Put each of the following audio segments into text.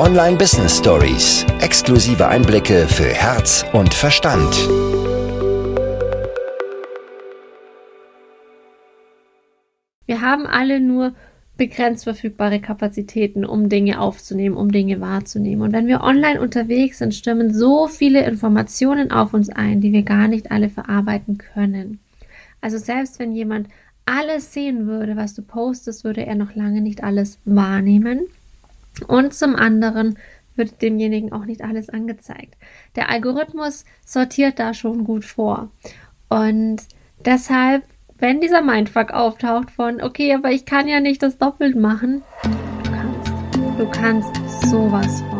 Online Business Stories. Exklusive Einblicke für Herz und Verstand. Wir haben alle nur begrenzt verfügbare Kapazitäten, um Dinge aufzunehmen, um Dinge wahrzunehmen. Und wenn wir online unterwegs sind, stimmen so viele Informationen auf uns ein, die wir gar nicht alle verarbeiten können. Also selbst wenn jemand alles sehen würde, was du postest, würde er noch lange nicht alles wahrnehmen. Und zum anderen wird demjenigen auch nicht alles angezeigt. Der Algorithmus sortiert da schon gut vor. Und deshalb, wenn dieser Mindfuck auftaucht von, okay, aber ich kann ja nicht das doppelt machen, du kannst, du kannst sowas von.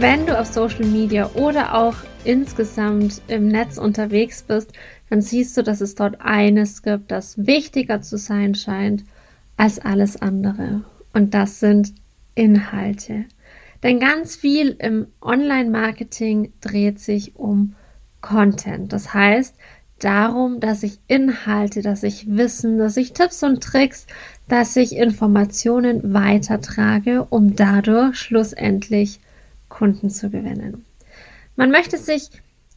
Wenn du auf Social Media oder auch insgesamt im Netz unterwegs bist, dann siehst du, dass es dort eines gibt, das wichtiger zu sein scheint als alles andere. Und das sind Inhalte. Denn ganz viel im Online-Marketing dreht sich um Content. Das heißt darum, dass ich Inhalte, dass ich Wissen, dass ich Tipps und Tricks, dass ich Informationen weitertrage, um dadurch schlussendlich Kunden zu gewinnen. Man möchte sich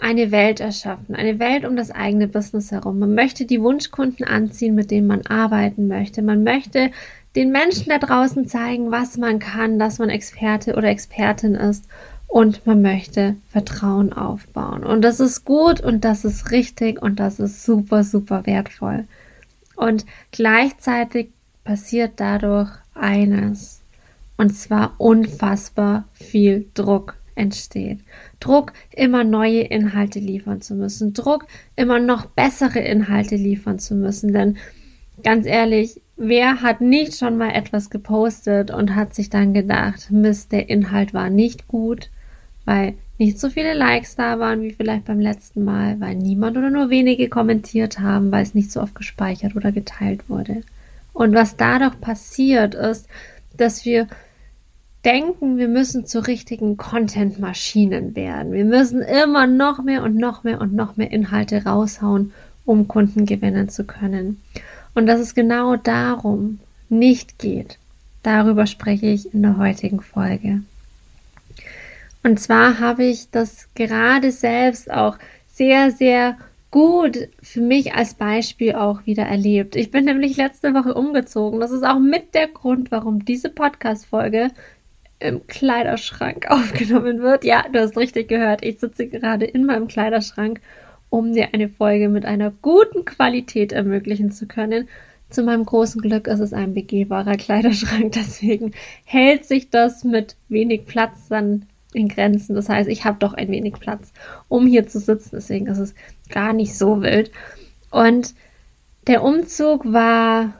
eine Welt erschaffen, eine Welt um das eigene Business herum. Man möchte die Wunschkunden anziehen, mit denen man arbeiten möchte. Man möchte den Menschen da draußen zeigen, was man kann, dass man Experte oder Expertin ist und man möchte Vertrauen aufbauen. Und das ist gut und das ist richtig und das ist super, super wertvoll. Und gleichzeitig passiert dadurch eines und zwar unfassbar viel Druck entsteht. Druck, immer neue Inhalte liefern zu müssen. Druck, immer noch bessere Inhalte liefern zu müssen. Denn ganz ehrlich, wer hat nicht schon mal etwas gepostet und hat sich dann gedacht, Mist, der Inhalt war nicht gut, weil nicht so viele Likes da waren wie vielleicht beim letzten Mal, weil niemand oder nur wenige kommentiert haben, weil es nicht so oft gespeichert oder geteilt wurde. Und was dadurch passiert ist, dass wir denken, wir müssen zu richtigen Content-Maschinen werden. Wir müssen immer noch mehr und noch mehr und noch mehr Inhalte raushauen, um Kunden gewinnen zu können. Und dass es genau darum nicht geht. Darüber spreche ich in der heutigen Folge. Und zwar habe ich das gerade selbst auch sehr, sehr gut für mich als Beispiel auch wieder erlebt. Ich bin nämlich letzte Woche umgezogen. Das ist auch mit der Grund, warum diese Podcast-Folge im Kleiderschrank aufgenommen wird. Ja, du hast richtig gehört. Ich sitze gerade in meinem Kleiderschrank, um dir eine Folge mit einer guten Qualität ermöglichen zu können. Zu meinem großen Glück ist es ein begehbarer Kleiderschrank, deswegen hält sich das mit wenig Platz dann in Grenzen. Das heißt, ich habe doch ein wenig Platz, um hier zu sitzen, deswegen ist es gar nicht so wild. Und der Umzug war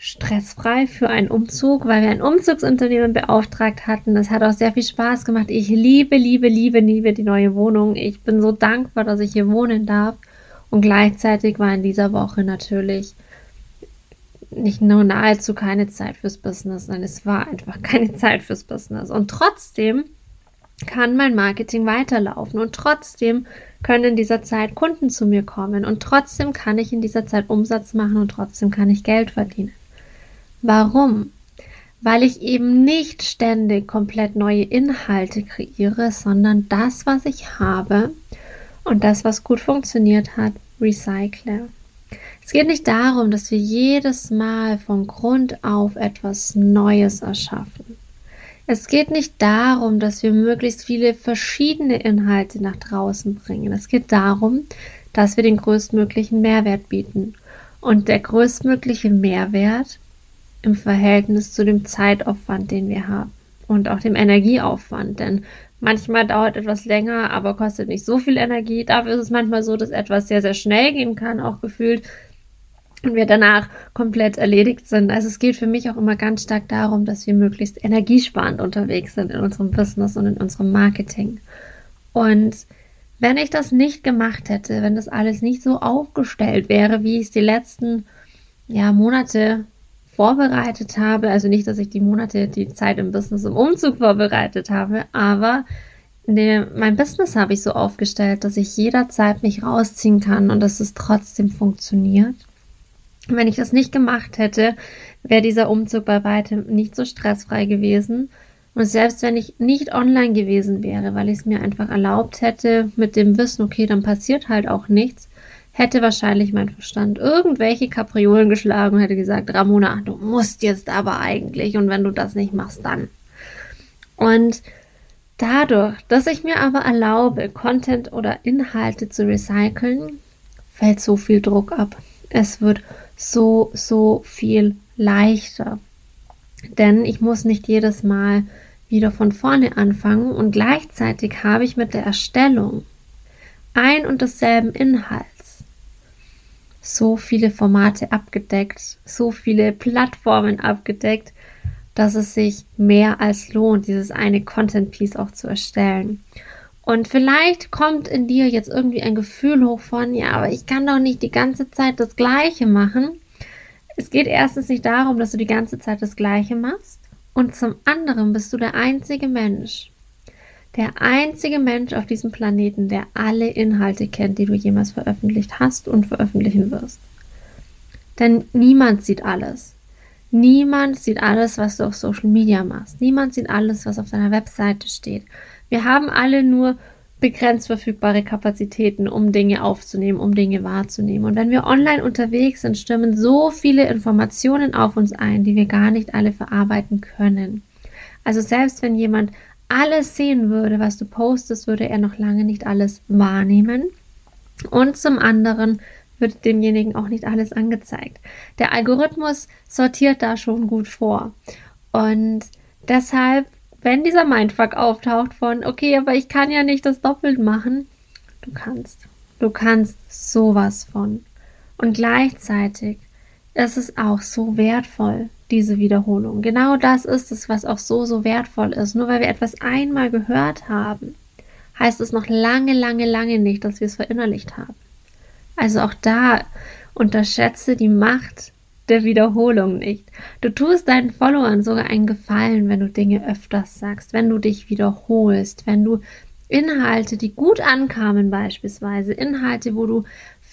stressfrei für einen Umzug, weil wir ein Umzugsunternehmen beauftragt hatten. Das hat auch sehr viel Spaß gemacht. Ich liebe, liebe, liebe, liebe die neue Wohnung. Ich bin so dankbar, dass ich hier wohnen darf. Und gleichzeitig war in dieser Woche natürlich nicht nur nahezu keine Zeit fürs Business, sondern es war einfach keine Zeit fürs Business. Und trotzdem kann mein Marketing weiterlaufen und trotzdem können in dieser Zeit Kunden zu mir kommen und trotzdem kann ich in dieser Zeit Umsatz machen und trotzdem kann ich Geld verdienen. Warum? Weil ich eben nicht ständig komplett neue Inhalte kreiere, sondern das, was ich habe und das, was gut funktioniert hat, recycle. Es geht nicht darum, dass wir jedes Mal von Grund auf etwas Neues erschaffen. Es geht nicht darum, dass wir möglichst viele verschiedene Inhalte nach draußen bringen. Es geht darum, dass wir den größtmöglichen Mehrwert bieten. Und der größtmögliche Mehrwert im Verhältnis zu dem Zeitaufwand, den wir haben und auch dem Energieaufwand. Denn Manchmal dauert etwas länger, aber kostet nicht so viel Energie. Dafür ist es manchmal so, dass etwas sehr, sehr schnell gehen kann, auch gefühlt. Und wir danach komplett erledigt sind. Also es geht für mich auch immer ganz stark darum, dass wir möglichst energiesparend unterwegs sind in unserem Business und in unserem Marketing. Und wenn ich das nicht gemacht hätte, wenn das alles nicht so aufgestellt wäre, wie ich es die letzten ja, Monate vorbereitet habe, also nicht, dass ich die Monate, die Zeit im Business im Umzug vorbereitet habe, aber ne, mein Business habe ich so aufgestellt, dass ich jederzeit mich rausziehen kann und dass es trotzdem funktioniert. Wenn ich das nicht gemacht hätte, wäre dieser Umzug bei weitem nicht so stressfrei gewesen. Und selbst wenn ich nicht online gewesen wäre, weil ich es mir einfach erlaubt hätte, mit dem Wissen, okay, dann passiert halt auch nichts, hätte wahrscheinlich mein Verstand irgendwelche Kapriolen geschlagen und hätte gesagt, Ramona, du musst jetzt aber eigentlich und wenn du das nicht machst, dann. Und dadurch, dass ich mir aber erlaube, Content oder Inhalte zu recyceln, fällt so viel Druck ab. Es wird so, so viel leichter. Denn ich muss nicht jedes Mal wieder von vorne anfangen und gleichzeitig habe ich mit der Erstellung ein und desselben Inhalt so viele Formate abgedeckt, so viele Plattformen abgedeckt, dass es sich mehr als lohnt, dieses eine Content Piece auch zu erstellen. Und vielleicht kommt in dir jetzt irgendwie ein Gefühl hoch von, ja, aber ich kann doch nicht die ganze Zeit das Gleiche machen. Es geht erstens nicht darum, dass du die ganze Zeit das Gleiche machst. Und zum anderen bist du der einzige Mensch, der einzige Mensch auf diesem Planeten, der alle Inhalte kennt, die du jemals veröffentlicht hast und veröffentlichen wirst. Denn niemand sieht alles. Niemand sieht alles, was du auf Social Media machst. Niemand sieht alles, was auf deiner Webseite steht. Wir haben alle nur begrenzt verfügbare Kapazitäten, um Dinge aufzunehmen, um Dinge wahrzunehmen. Und wenn wir online unterwegs sind, stürmen so viele Informationen auf uns ein, die wir gar nicht alle verarbeiten können. Also selbst wenn jemand alles sehen würde, was du postest, würde er noch lange nicht alles wahrnehmen. Und zum anderen wird demjenigen auch nicht alles angezeigt. Der Algorithmus sortiert da schon gut vor. Und deshalb, wenn dieser Mindfuck auftaucht von, okay, aber ich kann ja nicht das doppelt machen, du kannst. Du kannst sowas von. Und gleichzeitig ist es auch so wertvoll, diese Wiederholung. Genau das ist es, was auch so, so wertvoll ist. Nur weil wir etwas einmal gehört haben, heißt es noch lange, lange, lange nicht, dass wir es verinnerlicht haben. Also auch da unterschätze die Macht der Wiederholung nicht. Du tust deinen Followern sogar einen Gefallen, wenn du Dinge öfters sagst, wenn du dich wiederholst, wenn du Inhalte, die gut ankamen beispielsweise, Inhalte, wo du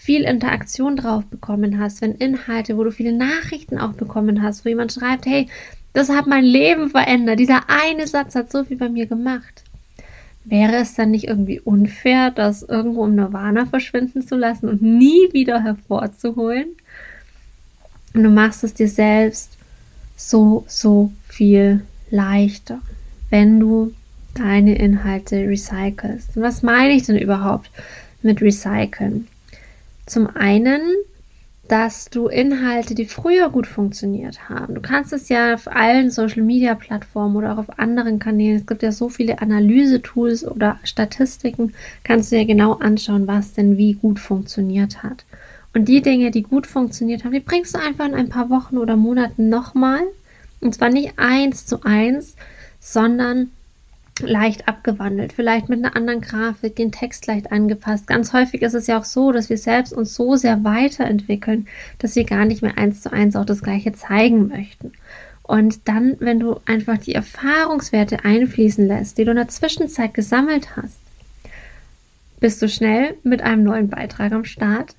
viel Interaktion drauf bekommen hast, wenn Inhalte, wo du viele Nachrichten auch bekommen hast, wo jemand schreibt, hey, das hat mein Leben verändert, dieser eine Satz hat so viel bei mir gemacht. Wäre es dann nicht irgendwie unfair, das irgendwo im Nirvana verschwinden zu lassen und nie wieder hervorzuholen? Und du machst es dir selbst so, so viel leichter, wenn du deine Inhalte recycelst. Und was meine ich denn überhaupt mit recyceln? Zum einen, dass du Inhalte, die früher gut funktioniert haben. Du kannst es ja auf allen Social Media Plattformen oder auch auf anderen Kanälen. Es gibt ja so viele Analyse-Tools oder Statistiken. Kannst du ja genau anschauen, was denn wie gut funktioniert hat. Und die Dinge, die gut funktioniert haben, die bringst du einfach in ein paar Wochen oder Monaten nochmal. Und zwar nicht eins zu eins, sondern leicht abgewandelt, vielleicht mit einer anderen Grafik, den Text leicht angepasst. Ganz häufig ist es ja auch so, dass wir selbst uns so sehr weiterentwickeln, dass wir gar nicht mehr eins zu eins auch das Gleiche zeigen möchten. Und dann, wenn du einfach die Erfahrungswerte einfließen lässt, die du in der Zwischenzeit gesammelt hast, bist du schnell mit einem neuen Beitrag am Start.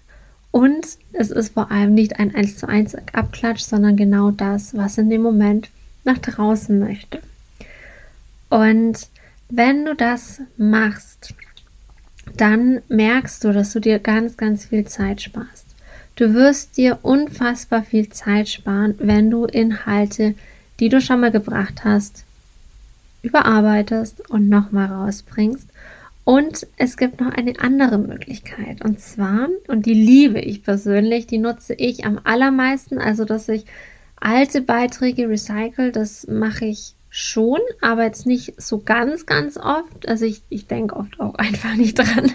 Und es ist vor allem nicht ein 1 zu 1 Abklatsch, sondern genau das, was in dem Moment nach draußen möchte. Und wenn du das machst, dann merkst du, dass du dir ganz, ganz viel Zeit sparst. Du wirst dir unfassbar viel Zeit sparen, wenn du Inhalte, die du schon mal gebracht hast, überarbeitest und nochmal rausbringst. Und es gibt noch eine andere Möglichkeit. Und zwar, und die liebe ich persönlich, die nutze ich am allermeisten, also dass ich alte Beiträge recycle, das mache ich schon, aber jetzt nicht so ganz, ganz oft. Also ich, ich denke oft auch einfach nicht dran.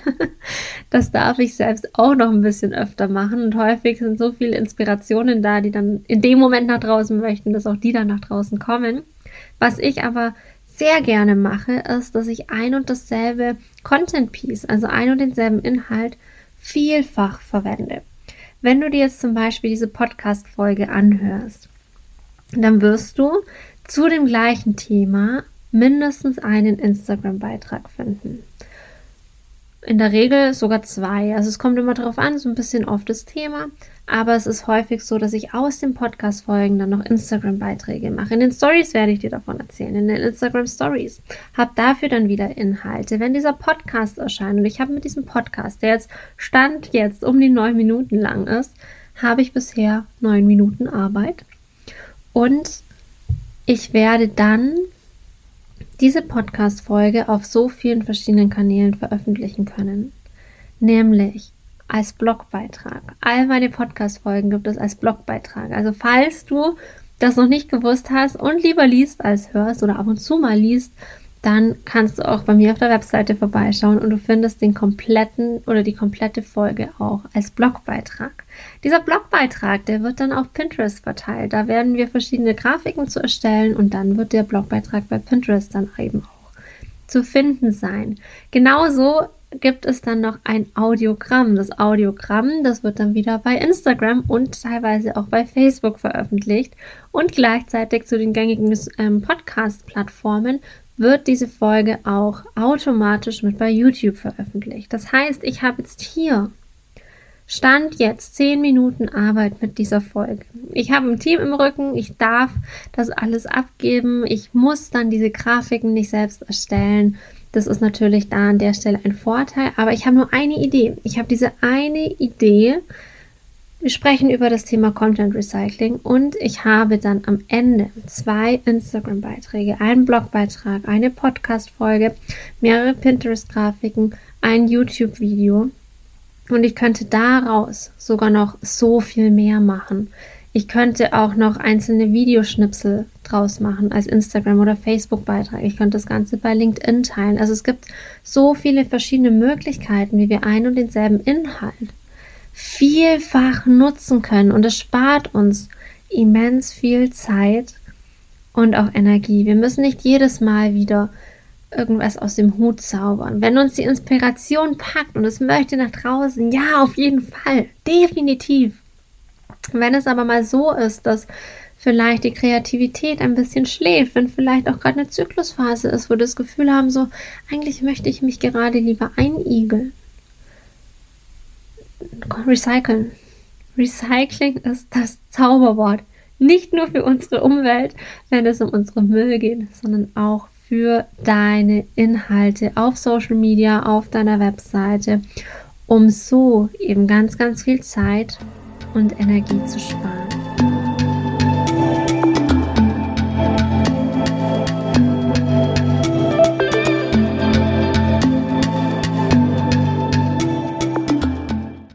Das darf ich selbst auch noch ein bisschen öfter machen. Und häufig sind so viele Inspirationen da, die dann in dem Moment nach draußen möchten, dass auch die dann nach draußen kommen. Was ich aber sehr gerne mache, ist, dass ich ein und dasselbe Content Piece, also ein und denselben Inhalt, vielfach verwende. Wenn du dir jetzt zum Beispiel diese Podcast-Folge anhörst, dann wirst du zu dem gleichen Thema mindestens einen Instagram-Beitrag finden. In der Regel sogar zwei. Also es kommt immer darauf an, so ein bisschen auf das Thema. Aber es ist häufig so, dass ich aus den Podcast-Folgen dann noch Instagram-Beiträge mache. In den Stories werde ich dir davon erzählen, in den Instagram-Stories. Hab dafür dann wieder Inhalte. Wenn dieser Podcast erscheint und ich habe mit diesem Podcast, der jetzt Stand jetzt um die neun Minuten lang ist, habe ich bisher neun Minuten Arbeit. Und ich werde dann diese Podcast-Folge auf so vielen verschiedenen Kanälen veröffentlichen können. Nämlich als Blogbeitrag. All meine Podcast-Folgen gibt es als Blogbeitrag. Also falls du das noch nicht gewusst hast und lieber liest als hörst oder ab und zu mal liest, dann kannst du auch bei mir auf der Webseite vorbeischauen und du findest den kompletten oder die komplette Folge auch als Blogbeitrag. Dieser Blogbeitrag, der wird dann auf Pinterest verteilt. Da werden wir verschiedene Grafiken zu erstellen und dann wird der Blogbeitrag bei Pinterest dann eben auch zu finden sein. Genauso gibt es dann noch ein Audiogramm. Das Audiogramm, das wird dann wieder bei Instagram und teilweise auch bei Facebook veröffentlicht und gleichzeitig zu den gängigen ähm, Podcast-Plattformen wird diese Folge auch automatisch mit bei YouTube veröffentlicht. Das heißt, ich habe jetzt hier Stand jetzt 10 Minuten Arbeit mit dieser Folge. Ich habe ein Team im Rücken, ich darf das alles abgeben, ich muss dann diese Grafiken nicht selbst erstellen. Das ist natürlich da an der Stelle ein Vorteil, aber ich habe nur eine Idee. Ich habe diese eine Idee wir sprechen über das Thema Content Recycling und ich habe dann am Ende zwei Instagram-Beiträge, einen Blogbeitrag, eine Podcast-Folge, mehrere Pinterest-Grafiken, ein YouTube-Video und ich könnte daraus sogar noch so viel mehr machen. Ich könnte auch noch einzelne Videoschnipsel draus machen als Instagram- oder Facebook-Beitrag. Ich könnte das Ganze bei LinkedIn teilen. Also es gibt so viele verschiedene Möglichkeiten, wie wir ein und denselben Inhalt vielfach nutzen können und es spart uns immens viel Zeit und auch Energie. Wir müssen nicht jedes Mal wieder irgendwas aus dem Hut zaubern. Wenn uns die Inspiration packt und es möchte nach draußen, ja, auf jeden Fall, definitiv. Wenn es aber mal so ist, dass vielleicht die Kreativität ein bisschen schläft, wenn vielleicht auch gerade eine Zyklusphase ist, wo wir das Gefühl haben, so, eigentlich möchte ich mich gerade lieber einigeln, recyceln. Recycling ist das Zauberwort. Nicht nur für unsere Umwelt, wenn es um unsere Müll geht, sondern auch für deine Inhalte auf Social Media, auf deiner Webseite, um so eben ganz, ganz viel Zeit und Energie zu sparen.